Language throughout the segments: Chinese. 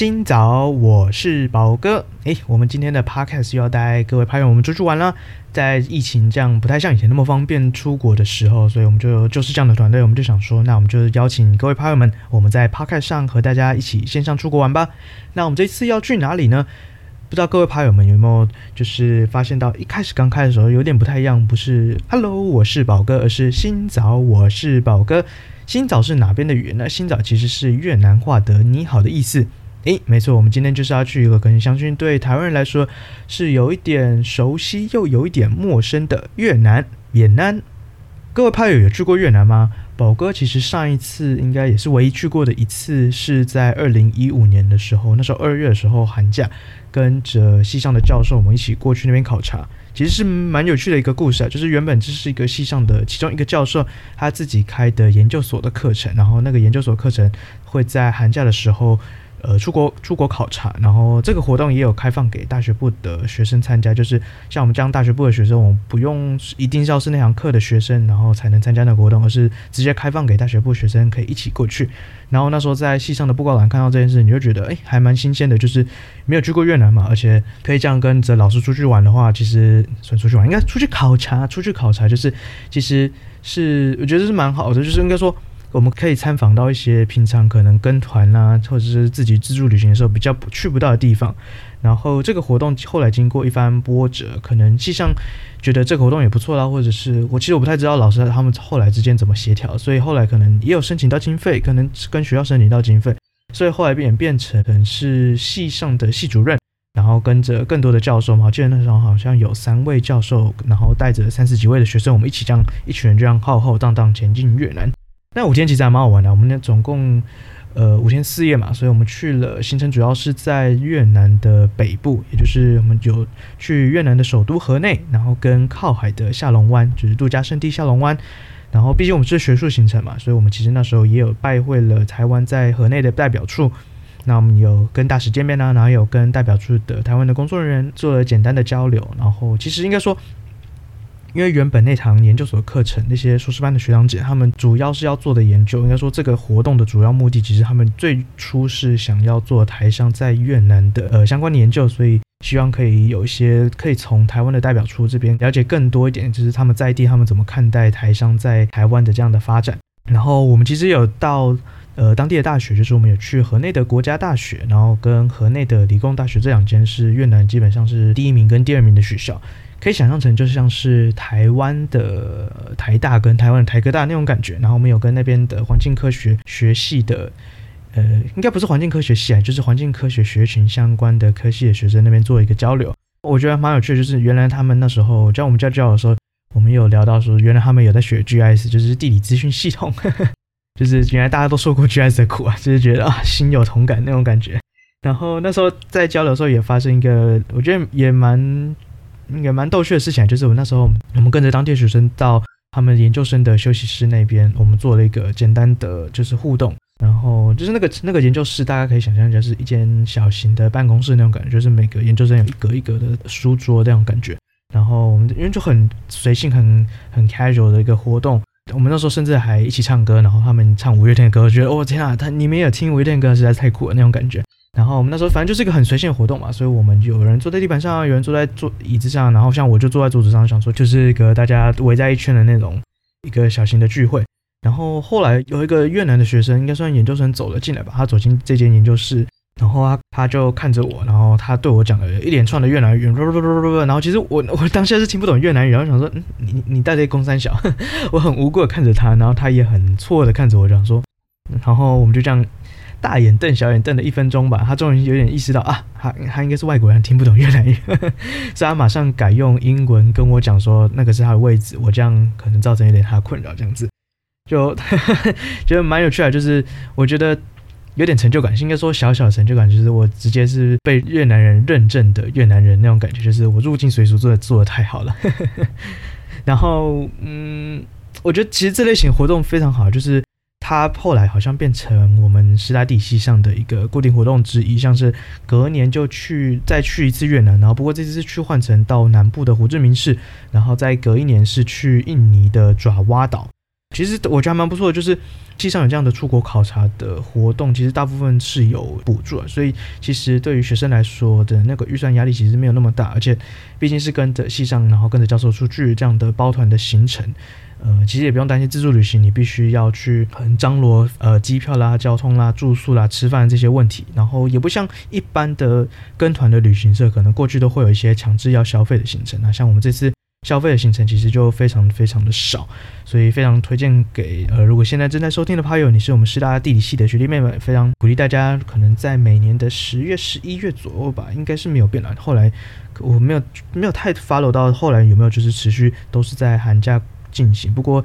新早，我是宝哥。诶，我们今天的 podcast 又要带各位拍友我们出去玩了。在疫情这样不太像以前那么方便出国的时候，所以我们就就是这样的团队，我们就想说，那我们就邀请各位拍友们，我们在 podcast 上和大家一起线上出国玩吧。那我们这次要去哪里呢？不知道各位拍友们有没有就是发现到一开始刚开的时候有点不太一样，不是 Hello，我是宝哥，而是新早，我是宝哥。新早是哪边的语言呢？新早其实是越南话的你好的意思。诶，没错，我们今天就是要去一个可能相信对台湾人来说是有一点熟悉又有一点陌生的越南，越南。各位拍友有去过越南吗？宝哥其实上一次应该也是唯一去过的一次，是在二零一五年的时候，那时候二月的时候寒假，跟着系上的教授我们一起过去那边考察，其实是蛮有趣的一个故事啊。就是原本这是一个系上的其中一个教授他自己开的研究所的课程，然后那个研究所课程会在寒假的时候。呃，出国出国考察，然后这个活动也有开放给大学部的学生参加，就是像我们这样大学部的学生，我们不用一定是要是那堂课的学生，然后才能参加那个活动，而是直接开放给大学部学生可以一起过去。然后那时候在系上的布告栏看到这件事，你就觉得哎，还蛮新鲜的，就是没有去过越南嘛，而且可以这样跟着老师出去玩的话，其实算出去玩，应该出去考察，出去考察就是其实是我觉得是蛮好的，就是应该说。我们可以参访到一些平常可能跟团啊，或者是自己自助旅行的时候比较不去不到的地方。然后这个活动后来经过一番波折，可能系上觉得这个活动也不错啦，或者是我其实我不太知道老师他们后来之间怎么协调，所以后来可能也有申请到经费，可能跟学校申请到经费，所以后来变变成是系上的系主任，然后跟着更多的教授嘛，我记得那时候好像有三位教授，然后带着三十几位的学生，我们一起这样一群人这样浩浩荡荡前进越南。那五天其实还蛮好玩的，我们呢总共呃五天四夜嘛，所以我们去了行程主要是在越南的北部，也就是我们有去越南的首都河内，然后跟靠海的下龙湾，就是度假胜地下龙湾。然后毕竟我们是学术行程嘛，所以我们其实那时候也有拜会了台湾在河内的代表处，那我们有跟大使见面啊，然后有跟代表处的台湾的工作人员做了简单的交流，然后其实应该说。因为原本那堂研究所课程，那些硕士班的学长姐，他们主要是要做的研究，应该说这个活动的主要目的，其实他们最初是想要做台商在越南的呃相关的研究，所以希望可以有一些可以从台湾的代表处这边了解更多一点，就是他们在地他们怎么看待台商在台湾的这样的发展。然后我们其实有到呃当地的大学，就是我们有去河内的国家大学，然后跟河内的理工大学这两间是越南基本上是第一名跟第二名的学校。可以想象成就像是台湾的台大跟台湾的台科大那种感觉，然后我们有跟那边的环境科学学系的，呃，应该不是环境科学系啊，就是环境科学学群相关的科系的学生那边做一个交流，我觉得蛮有趣的。就是原来他们那时候教我们教教的时候，我们有聊到说，原来他们有在学 GIS，就是地理资讯系统，就是原来大家都受过 GIS 的苦啊，就是觉得啊心有同感那种感觉。然后那时候在交流的时候也发生一个，我觉得也蛮。也蛮逗趣的事情，就是我那时候，我们跟着当地学生到他们研究生的休息室那边，我们做了一个简单的就是互动，然后就是那个那个研究室，大家可以想象就是一间小型的办公室那种感觉，就是每个研究生有一格一格的书桌那种感觉，然后我们因为就很随性、很很 casual 的一个活动，我们那时候甚至还一起唱歌，然后他们唱五月天的歌，觉得哦天啊，他你们也听五月天的歌，实在太酷了那种感觉。然后我们那时候反正就是一个很随性的活动嘛，所以我们有人坐在地板上，有人坐在坐椅子上，然后像我就坐在桌子上，想说就是一个大家围在一圈的那种一个小型的聚会。然后后来有一个越南的学生，应该算研究生走了进来吧，他走进这间研究室，然后他他就看着我，然后他对我讲了一连串的越南语，然后其实我我当下是听不懂越南语，然后想说，嗯，你你带这公三小，我很无辜的看着他，然后他也很错的看着我，讲说，然后我们就这样。大眼瞪小眼瞪了一分钟吧，他终于有点意识到啊，他他应该是外国人，听不懂越南语，所以他马上改用英文跟我讲说那个是他的位置，我这样可能造成一点他的困扰，这样子就 觉得蛮有趣的，就是我觉得有点成就感，应该说小小成就感，就是我直接是被越南人认证的越南人那种感觉，就是我入境随俗做的做的太好了。然后，嗯，我觉得其实这类型活动非常好，就是。它后来好像变成我们师大体系上的一个固定活动之一，像是隔年就去再去一次越南，然后不过这次是去换成到南部的胡志明市，然后再隔一年是去印尼的爪哇岛。其实我觉得还蛮不错的，就是系上有这样的出国考察的活动，其实大部分是有补助，所以其实对于学生来说的那个预算压力其实没有那么大，而且毕竟是跟着系上，然后跟着教授出去这样的包团的行程。呃，其实也不用担心自助旅行，你必须要去很张罗呃机票啦、交通啦、住宿啦、吃饭这些问题，然后也不像一般的跟团的旅行社，可能过去都会有一些强制要消费的行程。那像我们这次消费的行程其实就非常非常的少，所以非常推荐给呃，如果现在正在收听的朋友，你是我们师大地理系的学弟妹们，非常鼓励大家，可能在每年的十月、十一月左右吧，应该是没有变了。后来我没有没有太 follow 到后来有没有就是持续都是在寒假。进行，不过，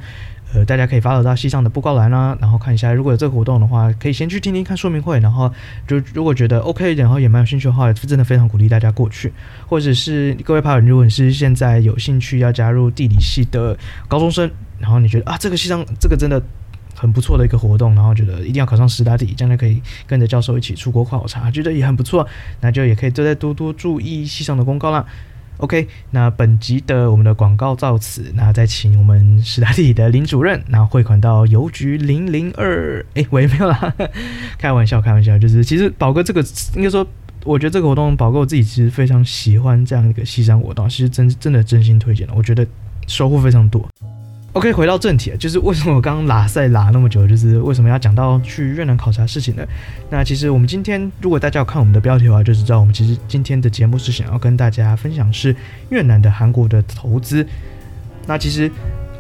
呃，大家可以发到到系上的布告栏啦，然后看一下，如果有这个活动的话，可以先去听听看说明会，然后就如果觉得 OK，然后也蛮有兴趣的话，真的非常鼓励大家过去，或者是各位朋友，如果你是现在有兴趣要加入地理系的高中生，然后你觉得啊，这个系上这个真的很不错的一个活动，然后觉得一定要考上师大地，将来可以跟着教授一起出国考察，觉得也很不错，那就也可以多再多多注意系上的公告啦。OK，那本集的我们的广告到此，那再请我们师大地理的林主任，那汇款到邮局零零二，哎，我也没有啦，开玩笑，开玩笑，就是其实宝哥这个应该说，我觉得这个活动宝哥我自己其实非常喜欢这样一个西山活动，其实真真的真心推荐了，我觉得收获非常多。OK，回到正题啊，就是为什么我刚刚拉赛拉那么久，就是为什么要讲到去越南考察事情呢？那其实我们今天，如果大家有看我们的标题的话，就知道我们其实今天的节目是想要跟大家分享是越南的韩国的投资。那其实，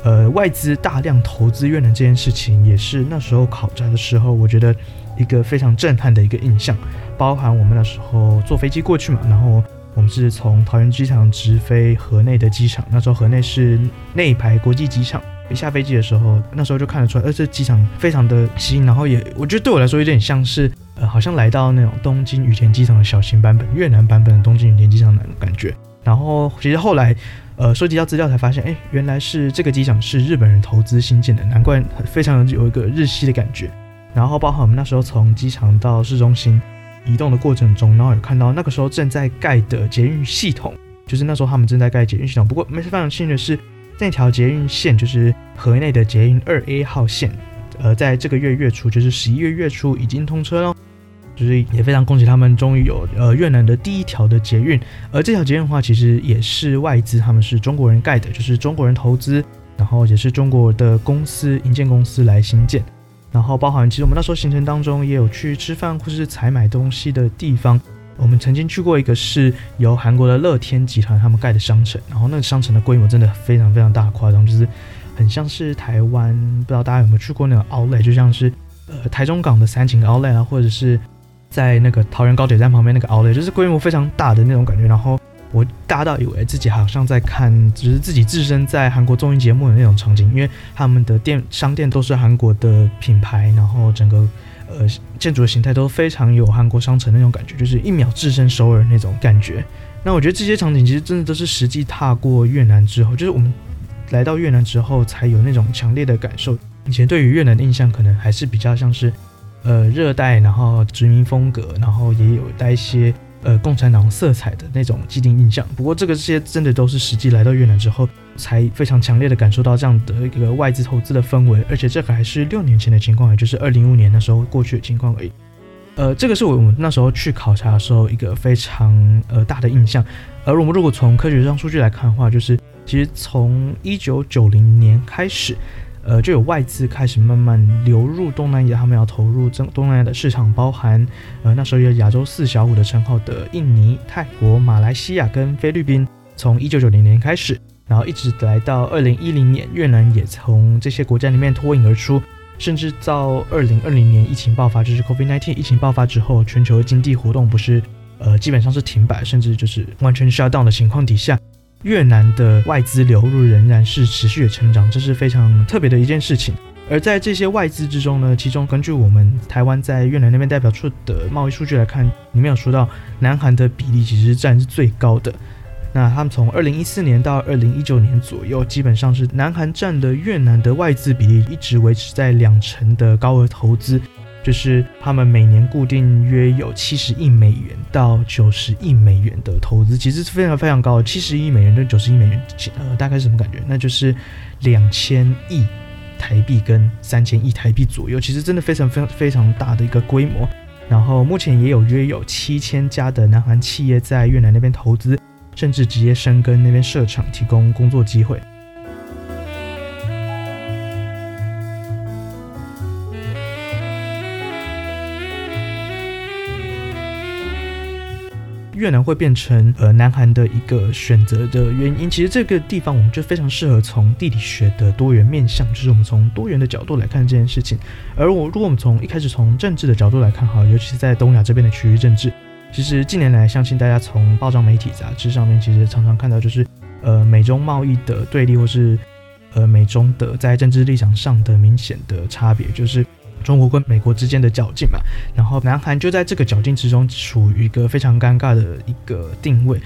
呃，外资大量投资越南这件事情，也是那时候考察的时候，我觉得一个非常震撼的一个印象。包含我们那时候坐飞机过去嘛，然后我们是从桃园机场直飞河内的机场，那时候河内是内排国际机场。一下飞机的时候，那时候就看得出来，呃，这机场非常的新，然后也我觉得对我来说有点像是，呃，好像来到那种东京羽田机场的小型版本，越南版本的东京羽田机场那种感觉。然后其实后来，呃，收集到资料才发现，哎，原来是这个机场是日本人投资新建的，难怪非常有一个日系的感觉。然后包括我们那时候从机场到市中心移动的过程中，然后有看到那个时候正在盖的捷运系统，就是那时候他们正在盖捷运系统。不过没非常幸运的是。那条捷运线就是河内的捷运二 A 号线，呃，在这个月月初，就是十一月月初已经通车了，就是也非常恭喜他们，终于有呃越南的第一条的捷运。而这条捷运的话，其实也是外资，他们是中国人盖的，就是中国人投资，然后也是中国的公司营建公司来兴建，然后包含其实我们那时候行程当中也有去吃饭或是采买东西的地方。我们曾经去过一个是由韩国的乐天集团他们盖的商城，然后那个商城的规模真的非常非常大，夸张，就是很像是台湾，不知道大家有没有去过那个 Outlet，就像是呃台中港的三井 Outlet 啊，或者是在那个桃园高铁站旁边那个 Outlet，就是规模非常大的那种感觉。然后我大到以为自己好像在看，只是自己置身在韩国综艺节目的那种场景，因为他们的店商店都是韩国的品牌，然后整个。呃，建筑的形态都非常有韩国商城那种感觉，就是一秒置身首尔那种感觉。那我觉得这些场景其实真的都是实际踏过越南之后，就是我们来到越南之后才有那种强烈的感受。以前对于越南的印象可能还是比较像是，呃，热带，然后殖民风格，然后也有带一些。呃，共产党色彩的那种既定印象。不过，这个这些真的都是实际来到越南之后，才非常强烈的感受到这样的一个外资投资的氛围。而且，这个还是六年前的情况，也就是二零一五年那时候过去的情况而已。呃，这个是我们那时候去考察的时候一个非常呃大的印象。而我们如果从科学上数据来看的话，就是其实从一九九零年开始。呃，就有外资开始慢慢流入东南亚，他们要投入这东南亚的市场，包含呃那时候有亚洲四小虎的称号的印尼、泰国、马来西亚跟菲律宾，从一九九零年开始，然后一直来到二零一零年，越南也从这些国家里面脱颖而出，甚至到二零二零年疫情爆发，就是 COVID-19 疫情爆发之后，全球经济活动不是呃基本上是停摆，甚至就是完全 shut down 的情况底下。越南的外资流入仍然是持续的成长，这是非常特别的一件事情。而在这些外资之中呢，其中根据我们台湾在越南那边代表处的贸易数据来看，里面有说到南韩的比例其实占是最高的。那他们从二零一四年到二零一九年左右，基本上是南韩占的越南的外资比例一直维持在两成的高额投资，就是他们每年固定约有七十亿美元到九十亿美元的投资，其实是非常非常高的。七十亿美元跟九十亿美元，呃，大概是什么感觉？那就是两千亿台币跟三千亿台币左右，其实真的非常非常非常大的一个规模。然后目前也有约有七千家的南韩企业在越南那边投资。甚至直接深耕那边设厂，提供工作机会。越南会变成呃南韩的一个选择的原因，其实这个地方我们就非常适合从地理学的多元面向，就是我们从多元的角度来看这件事情。而我如果我们从一开始从政治的角度来看，哈，尤其是在东亚这边的区域政治。其实近年来，相信大家从报章媒体、杂志上面，其实常常看到，就是呃美中贸易的对立，或是呃美中的在政治立场上的明显的差别，就是中国跟美国之间的较劲嘛。然后南韩就在这个较劲之中，处于一个非常尴尬的一个定位。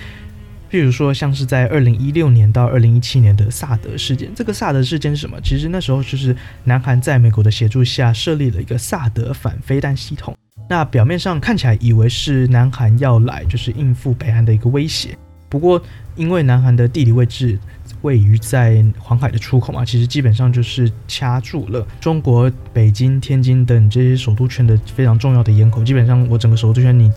譬如说，像是在二零一六年到二零一七年的萨德事件，这个萨德事件是什么？其实那时候就是南韩在美国的协助下设立了一个萨德反飞弹系统。那表面上看起来以为是南韩要来就是应付北韩的一个威胁，不过因为南韩的地理位置位于在黄海的出口嘛，其实基本上就是掐住了中国北京、天津等这些首都圈的非常重要的咽喉。基本上我整个首都圈，你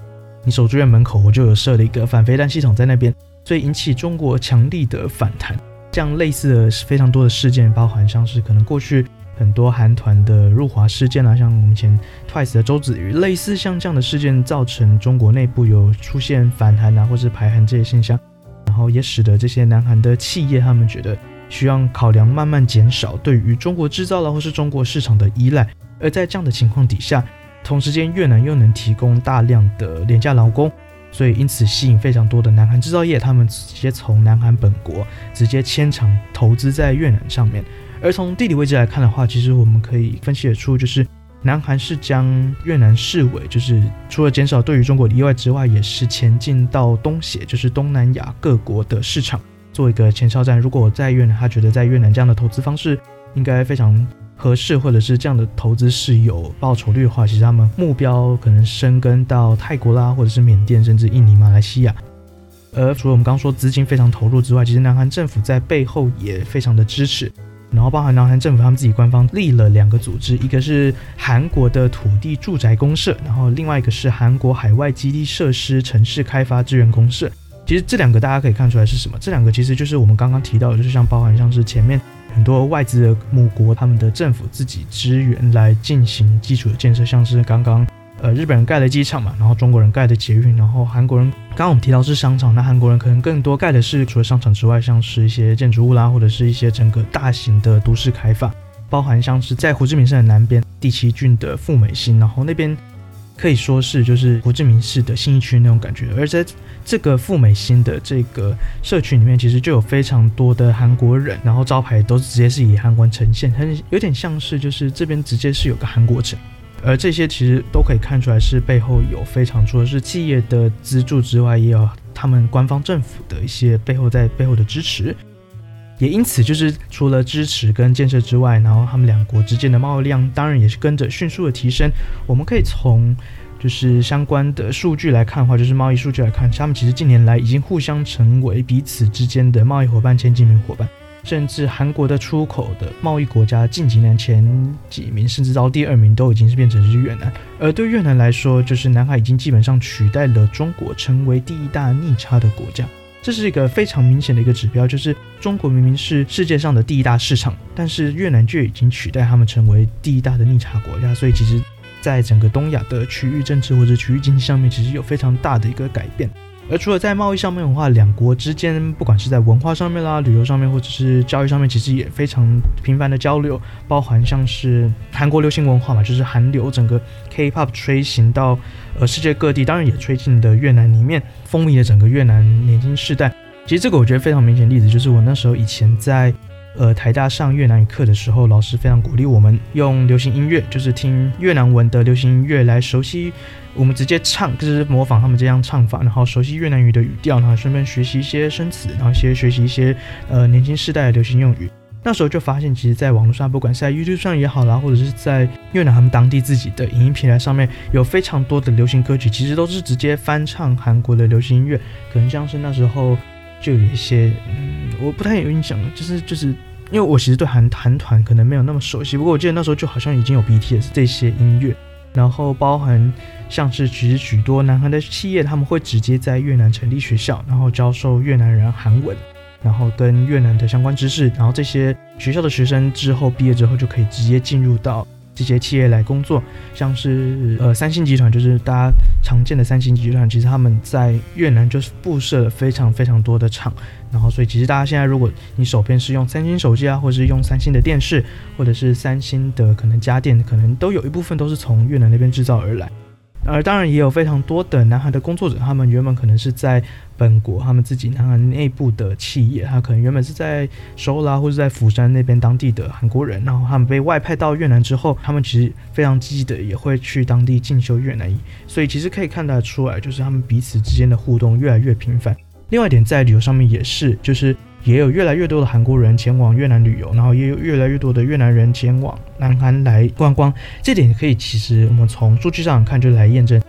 你首都院门口我就有设了一个反飞弹系统在那边，所以引起中国强力的反弹。这样类似的非常多的事件，包含像是可能过去。很多韩团的入华事件啊，像我们以前 Twice 的周子瑜，类似像这样的事件，造成中国内部有出现反韩啊，或是排韩这些现象，然后也使得这些南韩的企业他们觉得需要考量慢慢减少对于中国制造了或是中国市场的依赖。而在这样的情况底下，同时间越南又能提供大量的廉价劳工，所以因此吸引非常多的南韩制造业，他们直接从南韩本国直接迁厂投资在越南上面。而从地理位置来看的话，其实我们可以分析得出，就是南韩是将越南视为，就是除了减少对于中国的依赖之外，也是前进到东协，就是东南亚各国的市场做一个前哨站。如果在越南，他觉得在越南这样的投资方式应该非常合适，或者是这样的投资是有报酬率的话，其实他们目标可能深耕到泰国啦，或者是缅甸，甚至印尼、马来西亚。而除了我们刚说资金非常投入之外，其实南韩政府在背后也非常的支持。然后，包含南韩政府他们自己官方立了两个组织，一个是韩国的土地住宅公社，然后另外一个是韩国海外基地设施城市开发支援公社。其实这两个大家可以看出来是什么？这两个其实就是我们刚刚提到的，就是像包含像是前面很多外资的母国，他们的政府自己支援来进行基础的建设，像是刚刚。呃，日本人盖的机场嘛，然后中国人盖的捷运，然后韩国人，刚刚我们提到是商场，那韩国人可能更多盖的是除了商场之外，像是一些建筑物啦，或者是一些整个大型的都市开发，包含像是在胡志明市的南边第七郡的富美兴，然后那边可以说是就是胡志明市的信义区那种感觉，而在这个富美兴的这个社区里面，其实就有非常多的韩国人，然后招牌都直接是以韩文呈现，很有点像是就是这边直接是有个韩国城。而这些其实都可以看出来，是背后有非常除了是企业的资助之外，也有他们官方政府的一些背后在背后的支持。也因此，就是除了支持跟建设之外，然后他们两国之间的贸易量当然也是跟着迅速的提升。我们可以从就是相关的数据来看的话，就是贸易数据来看，他们其实近年来已经互相成为彼此之间的贸易伙伴、前几名伙伴。甚至韩国的出口的贸易国家近几年前几名，甚至到第二名，都已经是变成是越南。而对越南来说，就是南海已经基本上取代了中国，成为第一大逆差的国家。这是一个非常明显的一个指标，就是中国明明是世界上的第一大市场，但是越南却已经取代他们成为第一大的逆差国家。所以，其实在整个东亚的区域政治或者区域经济上面，其实有非常大的一个改变。而除了在贸易上面的话，两国之间不管是在文化上面啦、旅游上面，或者是教育上面，其实也非常频繁的交流，包含像是韩国流行文化嘛，就是韩流整个 K-pop 吹行到呃世界各地，当然也吹进的越南里面，风靡了整个越南年轻世代。其实这个我觉得非常明显的例子，就是我那时候以前在呃台大上越南语课的时候，老师非常鼓励我们用流行音乐，就是听越南文的流行音乐来熟悉。我们直接唱，就是模仿他们这样唱法，然后熟悉越南语的语调，然后顺便学习一些生词，然后一些学习一些呃年轻世代的流行用语。那时候就发现，其实，在网络上，不管是在 YouTube 上也好啦，或者是在越南他们当地自己的影音平台上面，有非常多的流行歌曲，其实都是直接翻唱韩国的流行音乐。可能像是那时候就有一些，嗯，我不太有印象了，就是就是因为我其实对韩韩团可能没有那么熟悉，不过我记得那时候就好像已经有 BTS 这些音乐。然后包含像是其实许多南韩的企业，他们会直接在越南成立学校，然后教授越南人韩文，然后跟越南的相关知识，然后这些学校的学生之后毕业之后就可以直接进入到。这些企业来工作，像是呃三星集团，就是大家常见的三星集团，其实他们在越南就是布设了非常非常多的厂，然后所以其实大家现在如果你手边是用三星手机啊，或者是用三星的电视，或者是三星的可能家电，可能都有一部分都是从越南那边制造而来。而当然也有非常多的南韩的工作者，他们原本可能是在本国，他们自己南韩内部的企业，他可能原本是在首尔啊，或者在釜山那边当地的韩国人，然后他们被外派到越南之后，他们其实非常积极的也会去当地进修越南语，所以其实可以看得出来，就是他们彼此之间的互动越来越频繁。另外一点在旅游上面也是，就是。也有越来越多的韩国人前往越南旅游，然后也有越来越多的越南人前往南韩来观光。这点可以，其实我们从数据上看就来验证。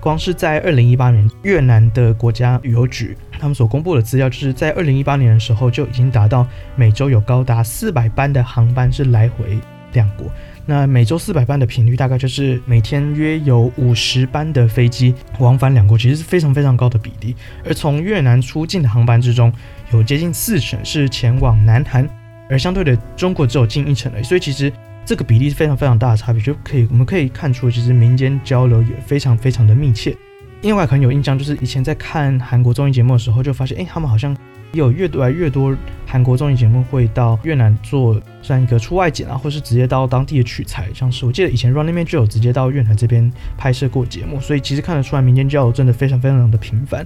光是在二零一八年，越南的国家旅游局他们所公布的资料，就是在二零一八年的时候就已经达到每周有高达四百班的航班是来回两国。那每周四百班的频率，大概就是每天约有五十班的飞机往返两国，其实是非常非常高的比例。而从越南出境的航班之中，有接近四成是前往南韩，而相对的中国只有近一成而已。所以其实这个比例是非常非常大的差别，就可以我们可以看出，其实民间交流也非常非常的密切。另外可能有印象，就是以前在看韩国综艺节目的时候，就发现，哎，他们好像。有越来越多韩国综艺节目会到越南做算一个出外景啊，或是直接到当地的取材。像是我记得以前 Running Man 就有直接到越南这边拍摄过节目，所以其实看得出来民间交流真的非常非常的频繁。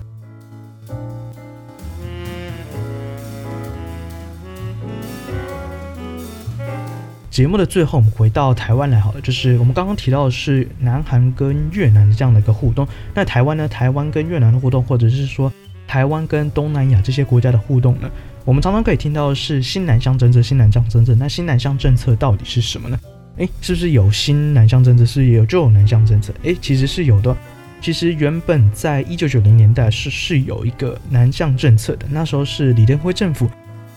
节目的最后，我们回到台湾来好了，就是我们刚刚提到的是南韩跟越南的这样的一个互动。那台湾呢？台湾跟越南的互动，或者是说。台湾跟东南亚这些国家的互动呢，我们常常可以听到的是新南向政策，新南向政策。那新南向政策到底是什么呢？诶，是不是有新南向政策，是也有旧南向政策？诶，其实是有的。其实原本在一九九零年代是是有一个南向政策的，那时候是李登辉政府，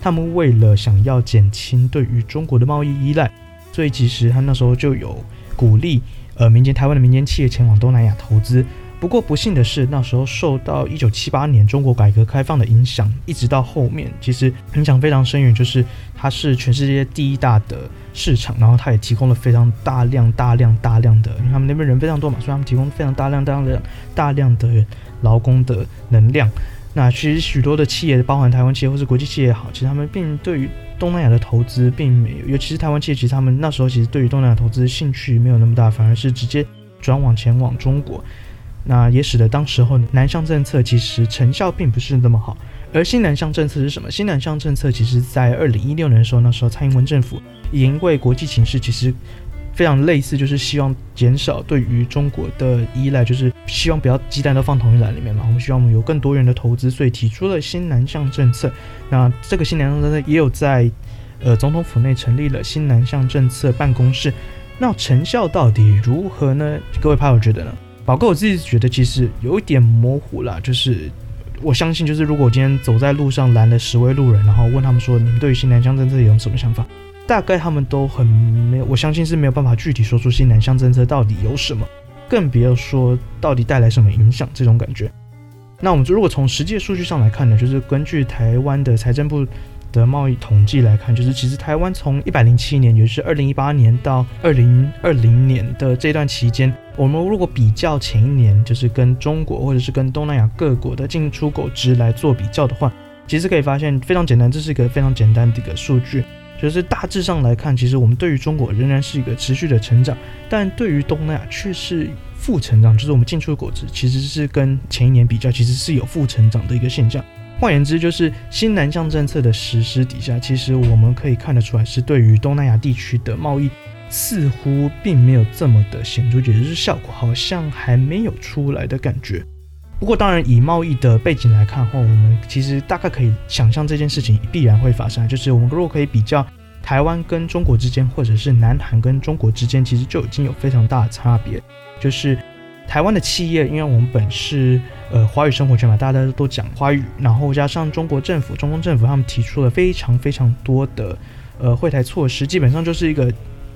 他们为了想要减轻对于中国的贸易依赖，所以其实他那时候就有鼓励呃民间台湾的民间企业前往东南亚投资。不过不幸的是，那时候受到一九七八年中国改革开放的影响，一直到后面，其实影响非常深远。就是它是全世界第一大的市场，然后它也提供了非常大量、大量、大量的，因为他们那边人非常多嘛，所以他们提供非常大量、大量、大量的劳工的能量。那其实许多的企业，包含台湾企业或是国际企业也好，其实他们并对于东南亚的投资并没有，尤其是台湾企业，其实他们那时候其实对于东南亚投资兴趣没有那么大，反而是直接转往前往中国。那也使得当时候南向政策其实成效并不是那么好，而新南向政策是什么？新南向政策其实在二零一六年的时候，那时候蔡英文政府也因为国际情势其实非常类似，就是希望减少对于中国的依赖，就是希望不要鸡蛋都放同一篮里面嘛。我们希望我们有更多元的投资，所以提出了新南向政策。那这个新南向政策也有在呃总统府内成立了新南向政策办公室。那成效到底如何呢？各位朋友觉得呢？宝哥，我自己觉得其实有一点模糊了，就是我相信，就是如果今天走在路上拦了十位路人，然后问他们说，你们对于新南向政策有什么想法？大概他们都很没有，我相信是没有办法具体说出新南向政策到底有什么，更别说到底带来什么影响这种感觉。那我们如果从实际数据上来看呢，就是根据台湾的财政部。的贸易统计来看，就是其实台湾从一百零七年，也就是二零一八年到二零二零年的这段期间，我们如果比较前一年，就是跟中国或者是跟东南亚各国的进出口值来做比较的话，其实可以发现非常简单，这是一个非常简单的一个数据，就是大致上来看，其实我们对于中国仍然是一个持续的成长，但对于东南亚却是负成长，就是我们进出口值其实是跟前一年比较，其实是有负成长的一个现象。换言之，就是新南向政策的实施底下，其实我们可以看得出来，是对于东南亚地区的贸易似乎并没有这么的显著，也就是效果好像还没有出来的感觉。不过，当然以贸易的背景来看的话，我们其实大概可以想象这件事情必然会发生，就是我们如果可以比较台湾跟中国之间，或者是南韩跟中国之间，其实就已经有非常大的差别，就是。台湾的企业，因为我们本是呃华语生活圈嘛，大家都讲华语，然后加上中国政府、中共政府，他们提出了非常非常多的呃惠台措施，基本上就是一个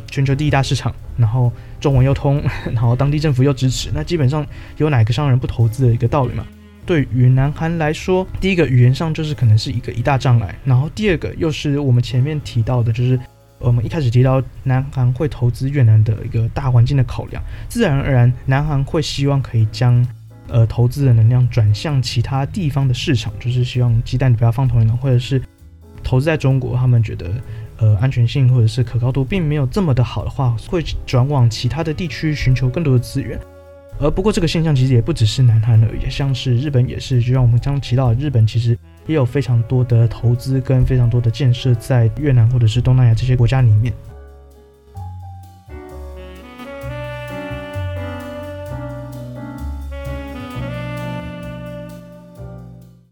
全球第一大市场，然后中文又通，然后当地政府又支持，那基本上有哪个商人不投资的一个道理嘛？对于南韩来说，第一个语言上就是可能是一个一大障碍，然后第二个又是我们前面提到的，就是。我们一开始提到南韩会投资越南的一个大环境的考量，自然而然，南韩会希望可以将呃投资的能量转向其他地方的市场，就是希望鸡蛋不要放同一篮，或者是投资在中国，他们觉得呃安全性或者是可靠度并没有这么的好的话，会转往其他的地区寻求更多的资源。而不过这个现象其实也不只是南韩而已，像是日本也是，就像我们刚刚提到的，日本其实。也有非常多的投资跟非常多的建设在越南或者是东南亚这些国家里面。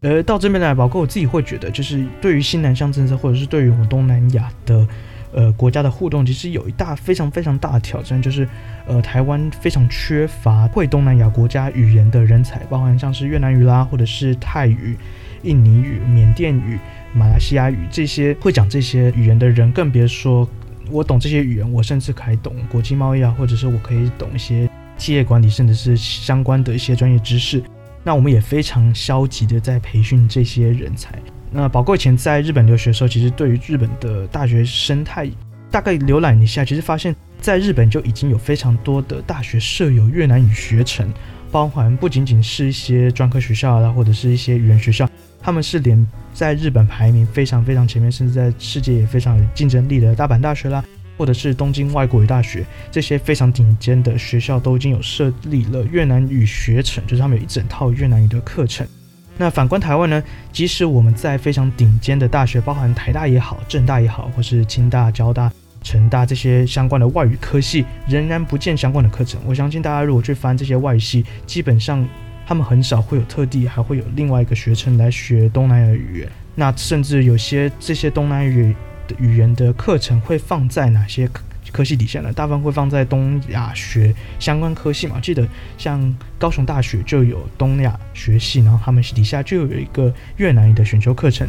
而到这边来，宝哥我自己会觉得，就是对于新南向政策，或者是对于我们东南亚的呃国家的互动，其实有一大非常非常大的挑战，就是呃台湾非常缺乏会东南亚国家语言的人才，包含像是越南语啦，或者是泰语。印尼语、缅甸语、马来西亚语这些会讲这些语言的人，更别说我懂这些语言，我甚至可以懂国际贸易啊，或者是我可以懂一些企业管理，甚至是相关的一些专业知识。那我们也非常消极的在培训这些人才。那宝贵以前在日本留学的时候，其实对于日本的大学生态大概浏览一下，其实发现在日本就已经有非常多的大学设有越南语学程，包含不仅仅是一些专科学校啦，或者是一些语言学校。他们是连在日本排名非常非常前面，甚至在世界也非常有竞争力的大阪大学啦，或者是东京外国语大学这些非常顶尖的学校，都已经有设立了越南语学程，就是他们有一整套越南语的课程。那反观台湾呢，即使我们在非常顶尖的大学，包含台大也好、政大也好，或是清大、交大、成大这些相关的外语科系，仍然不见相关的课程。我相信大家如果去翻这些外语系，基本上。他们很少会有特地，还会有另外一个学生来学东南亚语言。那甚至有些这些东南亚的语言的课程会放在哪些科科系底下呢？大部分会放在东亚学相关科系嘛。记得像高雄大学就有东亚学系，然后他们底下就有一个越南语的选修课程。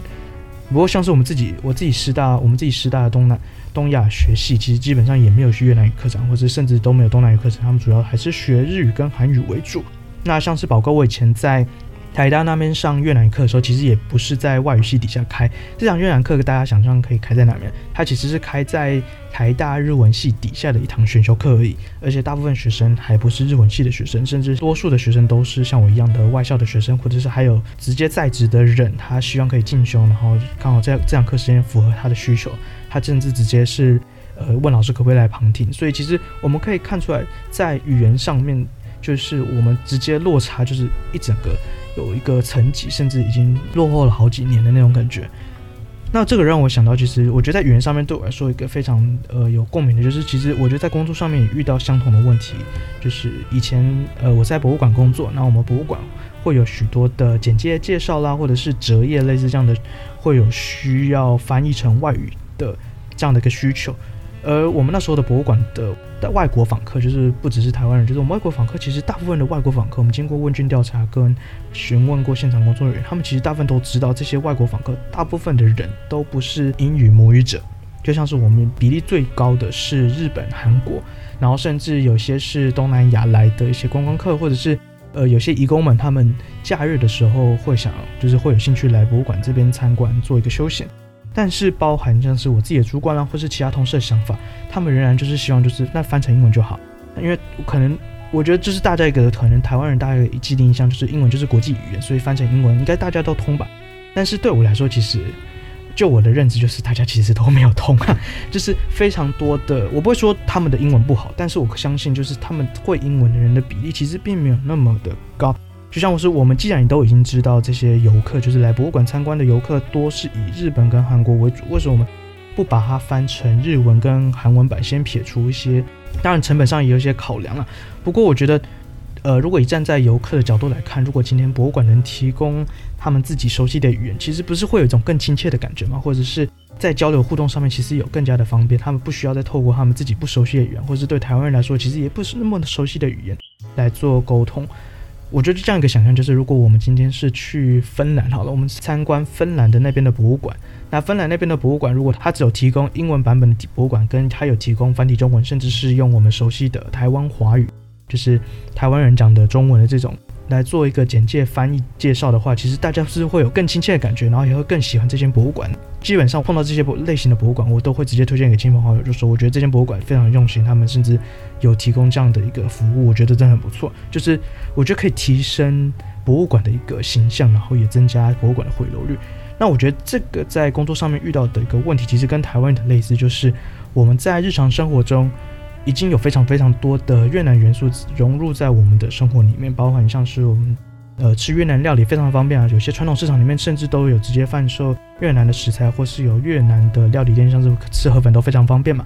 不过像是我们自己，我自己师大，我们自己师大的东南东亚学系，其实基本上也没有去越南语课程，或者甚至都没有东南语课程。他们主要还是学日语跟韩语为主。那像是宝哥，我以前在台大那边上越南语课的时候，其实也不是在外语系底下开这堂越南课。大家想象可以开在哪边？它其实是开在台大日文系底下的一堂选修课而已。而且大部分学生还不是日文系的学生，甚至多数的学生都是像我一样的外校的学生，或者是还有直接在职的人，他希望可以进修，然后刚好这这堂课时间符合他的需求，他甚至直接是呃问老师可不可以来旁听。所以其实我们可以看出来，在语言上面。就是我们直接落差，就是一整个有一个层级，甚至已经落后了好几年的那种感觉。那这个让我想到，其实我觉得在语言上面对我来说一个非常呃有共鸣的，就是其实我觉得在工作上面也遇到相同的问题。就是以前呃我在博物馆工作，那我们博物馆会有许多的简介介绍啦，或者是折页类似这样的，会有需要翻译成外语的这样的一个需求。而我们那时候的博物馆的外国访客，就是不只是台湾人，就是我们外国访客，其实大部分的外国访客，我们经过问卷调查跟询问过现场工作人员，他们其实大部分都知道，这些外国访客大部分的人都不是英语母语者，就像是我们比例最高的是日本、韩国，然后甚至有些是东南亚来的一些观光客，或者是呃有些移工们，他们假日的时候会想，就是会有兴趣来博物馆这边参观，做一个休闲。但是包含像是我自己的主管啦，或是其他同事的想法，他们仍然就是希望就是那翻成英文就好，因为可能我觉得这是大家一个可能台湾人大家一个既定印象，就是英文就是国际语言，所以翻成英文应该大家都通吧。但是对我来说，其实就我的认知就是大家其实都没有通啊，就是非常多的，我不会说他们的英文不好，但是我相信就是他们会英文的人的比例其实并没有那么的高。就像我说，我们既然你都已经知道这些游客就是来博物馆参观的游客多是以日本跟韩国为主，为什么我们不把它翻成日文跟韩文版？先撇除一些，当然成本上也有一些考量啊。不过我觉得，呃，如果以站在游客的角度来看，如果今天博物馆能提供他们自己熟悉的语言，其实不是会有一种更亲切的感觉吗？或者是在交流互动上面，其实有更加的方便，他们不需要再透过他们自己不熟悉的语言，或是对台湾人来说，其实也不是那么熟悉的语言来做沟通。我觉得这样一个想象就是，如果我们今天是去芬兰好了，我们参观芬兰的那边的博物馆。那芬兰那边的博物馆，如果它只有提供英文版本的博物馆，跟它有提供繁体中文，甚至是用我们熟悉的台湾华语，就是台湾人讲的中文的这种。来做一个简介翻译介绍的话，其实大家是会有更亲切的感觉，然后也会更喜欢这间博物馆。基本上碰到这些类型的博物馆，我都会直接推荐给亲朋好友，就说我觉得这间博物馆非常用心，他们甚至有提供这样的一个服务，我觉得真的很不错。就是我觉得可以提升博物馆的一个形象，然后也增加博物馆的回流率。那我觉得这个在工作上面遇到的一个问题，其实跟台湾的类似，就是我们在日常生活中。已经有非常非常多的越南元素融入在我们的生活里面，包含像是我们呃吃越南料理非常方便啊，有些传统市场里面甚至都有直接贩售越南的食材，或是有越南的料理店，像是吃河粉都非常方便嘛。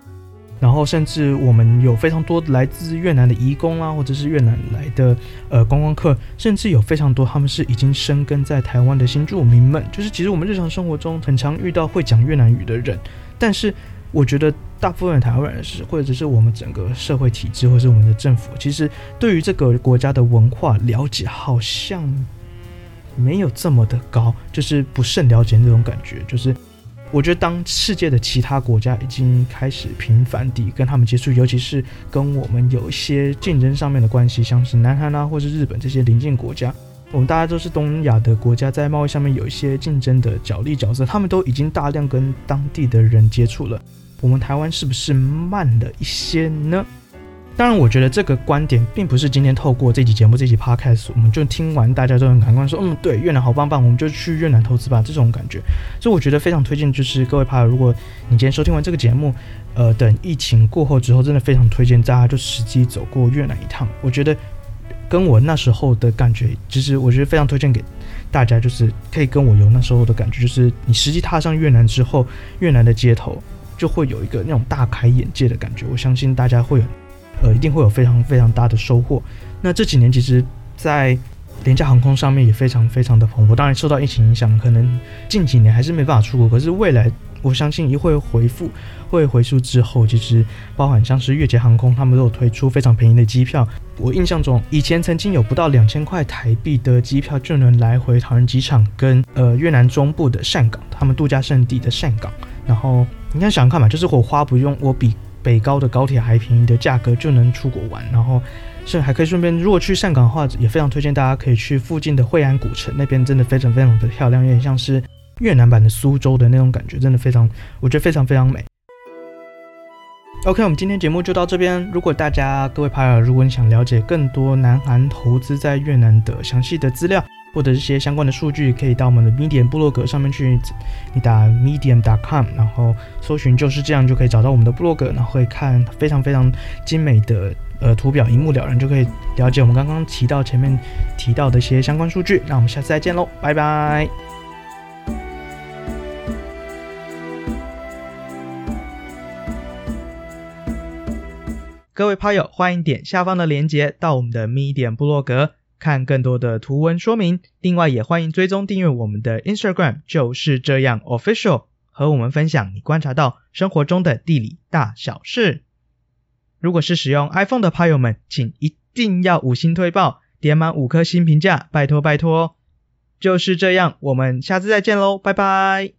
然后甚至我们有非常多来自越南的移工啊，或者是越南来的呃观光客，甚至有非常多他们是已经生根在台湾的新住民们，就是其实我们日常生活中很常遇到会讲越南语的人，但是。我觉得大部分台湾人是，或者是我们整个社会体制，或是我们的政府，其实对于这个国家的文化了解好像没有这么的高，就是不甚了解那种感觉。就是我觉得当世界的其他国家已经开始频繁地跟他们接触，尤其是跟我们有一些竞争上面的关系，像是南韩啊，或是日本这些邻近国家，我们大家都是东亚的国家，在贸易上面有一些竞争的角力角色，他们都已经大量跟当地的人接触了。我们台湾是不是慢了一些呢？当然，我觉得这个观点并不是今天透过这集节目、这集 podcast，我们就听完大家都很感官说，嗯，对，越南好棒棒，我们就去越南投资吧，这种感觉。所以我觉得非常推荐，就是各位朋友，如果你今天收听完这个节目，呃，等疫情过后之后，真的非常推荐大家就实际走过越南一趟。我觉得跟我那时候的感觉，其实我觉得非常推荐给大家，就是可以跟我有那时候的感觉，就是你实际踏上越南之后，越南的街头。就会有一个那种大开眼界的感觉，我相信大家会有，呃，一定会有非常非常大的收获。那这几年其实，在廉价航空上面也非常非常的蓬勃。当然受到疫情影响，可能近几年还是没办法出国。可是未来，我相信一会回复，会回复之后，其实包含像是越捷航空，他们都有推出非常便宜的机票。我印象中，以前曾经有不到两千块台币的机票就能来回桃园机场跟呃越南中部的善港，他们度假胜地的善港，然后。你看，想想看嘛，就是我花不用我比北高的高铁还便宜的价格就能出国玩，然后是还可以顺便，如果去峴港的话，也非常推荐大家可以去附近的惠安古城，那边真的非常非常的漂亮，有点像是越南版的苏州的那种感觉，真的非常，我觉得非常非常美。OK，我们今天节目就到这边。如果大家各位朋友，如果你想了解更多南韩投资在越南的详细的资料，或者一些相关的数据，可以到我们的 Medium 部落格上面去，你打 medium. dot com，然后搜寻就是这样，就可以找到我们的部落格，然后会看非常非常精美的呃图表，一目了然，就可以了解我们刚刚提到前面提到的一些相关数据。那我们下次再见喽，拜拜！各位趴友，欢迎点下方的链接到我们的 Medium 部落格。看更多的图文说明，另外也欢迎追踪订阅我们的 Instagram，就是这样 Official，和我们分享你观察到生活中的地理大小事。如果是使用 iPhone 的朋友们，请一定要五星推爆，点满五颗星评价，拜托拜托。就是这样，我们下次再见喽，拜拜。